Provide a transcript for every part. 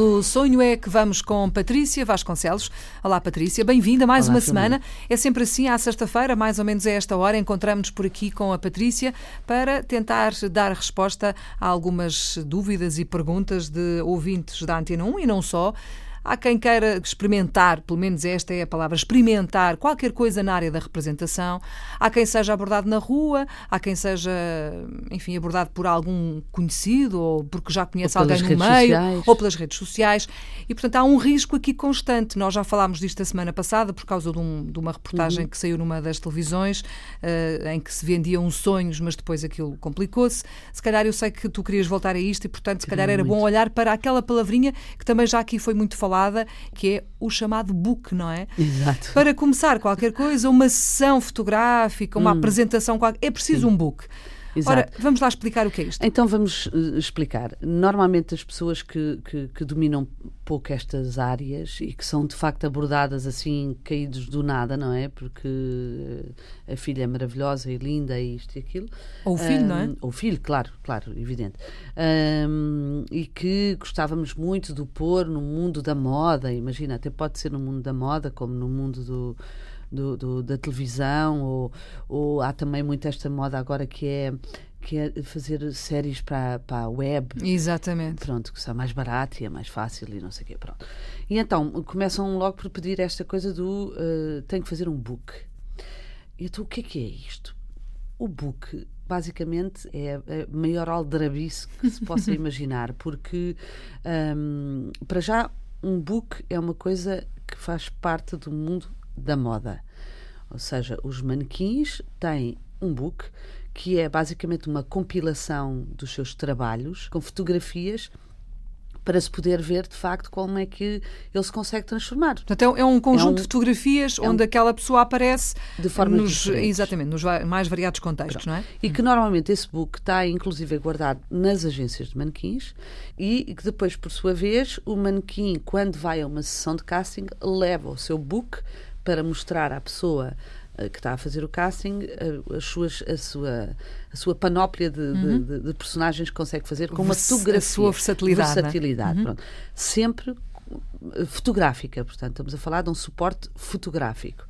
Pelo sonho é que vamos com Patrícia Vasconcelos. Olá, Patrícia, bem-vinda mais Olá, uma semana. É sempre assim, à sexta-feira, mais ou menos a esta hora, encontramos-nos por aqui com a Patrícia para tentar dar resposta a algumas dúvidas e perguntas de ouvintes da Antena 1 e não só. Há quem queira experimentar, pelo menos esta é a palavra, experimentar qualquer coisa na área da representação. Há quem seja abordado na rua, há quem seja, enfim, abordado por algum conhecido ou porque já conhece alguém no meio sociais. ou pelas redes sociais. E, portanto, há um risco aqui constante. Nós já falámos disto a semana passada por causa de, um- de uma reportagem que saiu numa das televisões eh, em que se vendiam sonhos, mas depois aquilo complicou-se. Se calhar eu sei que tu querias voltar a isto e, portanto, se calhar era bom olhar para aquela palavrinha que também já aqui foi muito falada, que é o chamado book, não é? Exato. Para começar qualquer coisa, uma sessão fotográfica, uma apresentação, qual- é preciso um book. Ora, Exato. vamos lá explicar o que é isto. Então vamos eh, explicar. Normalmente as pessoas que, que, que dominam pouco estas áreas e que são de facto abordadas assim, caídos do nada, não é? Porque eh, a filha é maravilhosa e linda e isto e aquilo. Ou o filho, não é? Ou o filho, claro, claro, evidente. Ahm, e que gostávamos muito de pôr no mundo da moda, imagina, até pode ser no mundo da moda, como no mundo do, do- do- da televisão, ou, ou há também muito esta moda agora que é, que é fazer séries para, para a web. Exatamente. Pronto, que está mais barato e é mais fácil e não sei o quê, pronto. E então começam logo por pedir esta coisa do eh, tenho que fazer um book. Então o que é que é isto? O book basicamente é a maior aldrabice que se possa imaginar, porque hum, para já um book é uma coisa que faz parte do mundo da moda. Ou seja, os manequins têm um book que é basicamente uma compilação dos seus trabalhos com fotografias para se poder ver de facto como é que ele se consegue transformar. Portanto, é um- é um conjunto um- de fotografias é um- onde aquela pessoa aparece De formas nos, exatamente, nos mais variados contextos, não é? E que normalmente esse book está inclusive guardado nas agências de manequins e que depois, por sua vez, o manequim, quando vai a uma sessão de casting, leva o seu book para mostrar à pessoa eh, que está a fazer o casting eh, as suas, a, sua, a sua panóplia de, de- de- de personagens que consegue fazer com uma Uhum. a fotografia. sua versatilidade, não é? Versatilidade, pronto. Sempre eh, fotográfica, portanto, estamos a falar de um suporte fotográfico.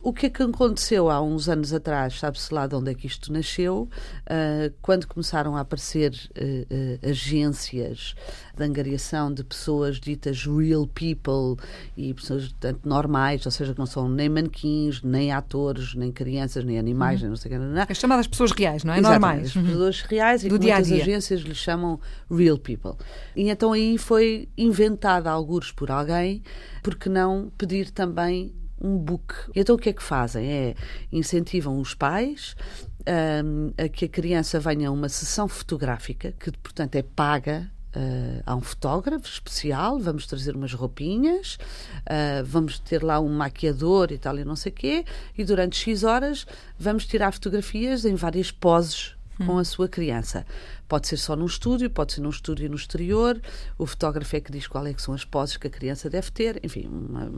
O que é que aconteceu há uns anos atrás, sabe-se lá de onde é que isto nasceu, ah, quando começaram a aparecer ah, ah, agências de angariação de pessoas ditas real people e pessoas portanto, normais, ou seja, que não são nem manequins, nem atores, nem crianças, nem animais, nem não sei o que, não, não, As chamadas pessoas reais, não é? Exatamente, Normais. As pessoas reais e Do que dia muitas dia. agências lhes chamam real people. E então aí foi inventada algures por alguém, porque não pedir também um book. Então o que é que fazem? É incentivam os pais hum, a que a criança venha a uma sessão fotográfica, que portanto é paga Uh, há um fotógrafo especial, vamos trazer umas roupinhas, uh, vamos ter lá um maquiador e tal, e não sei o quê, e durante X horas vamos tirar fotografias em várias poses com a sua criança. Pode ser só num estúdio, pode ser num estúdio no exterior, o fotógrafo é que diz qual é que são as poses que a criança deve ter, enfim, uma,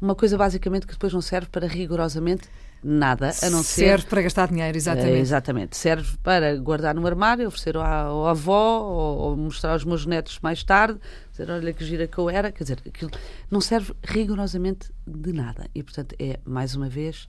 uma coisa basicamente que depois não serve para rigorosamente nada, a não ser Serve para gastar dinheiro, exatamente. é, exatamente. Serve para guardar no armário, oferecer à, ao avó ou, ou mostrar aos meus netos mais tarde, dizer, olha que gira que eu era. Quer dizer, aquilo não serve rigorosamente de nada. E, portanto, é, mais uma vez,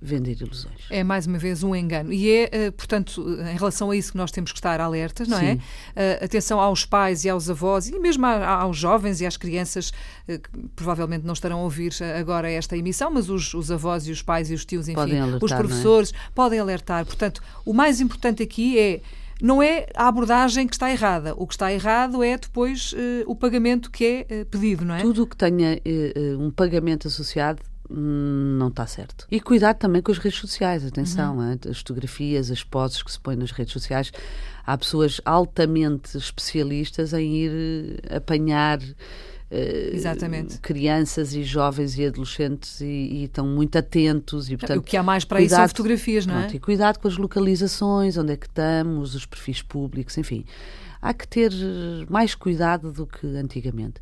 vender ilusões. É mais uma vez um engano. E é, eh, portanto, em relação a isso que nós temos que estar alertas, não é? Sim. Eh, atenção aos pais e aos avós e mesmo aos jovens e às crianças eh, que provavelmente não estarão a ouvir agora esta emissão, mas os, os avós e os pais e os tios, enfim, alertar, os é? professores podem alertar. Portanto, o mais importante aqui é não é a abordagem que está errada. O que está errado é depois eh, o pagamento que é eh, pedido, não é? Tudo o que tenha eh, eh, um pagamento associado não está certo. E cuidado também com as redes sociais, atenção, Uhum. hein? as fotografias, as poses que se põem nas redes sociais. Há pessoas altamente especialistas em ir eh, apanhar eh, Exatamente. crianças e jovens e adolescentes e, e estão muito atentos e portanto o que há mais para isso são cuidado- fotografias, não é? Pronto, e cuidado com as localizações, onde é que estamos, os perfis públicos, enfim. Há que ter mais cuidado do que antigamente.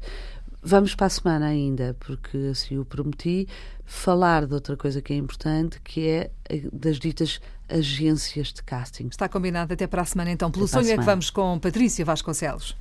Vamos para a semana ainda, porque assim o prometi, falar de outra coisa que é importante, que é das ditas agências de casting. Está combinado até para a semana então. Pelo Até sonho é que vamos com Patrícia Vasconcelos.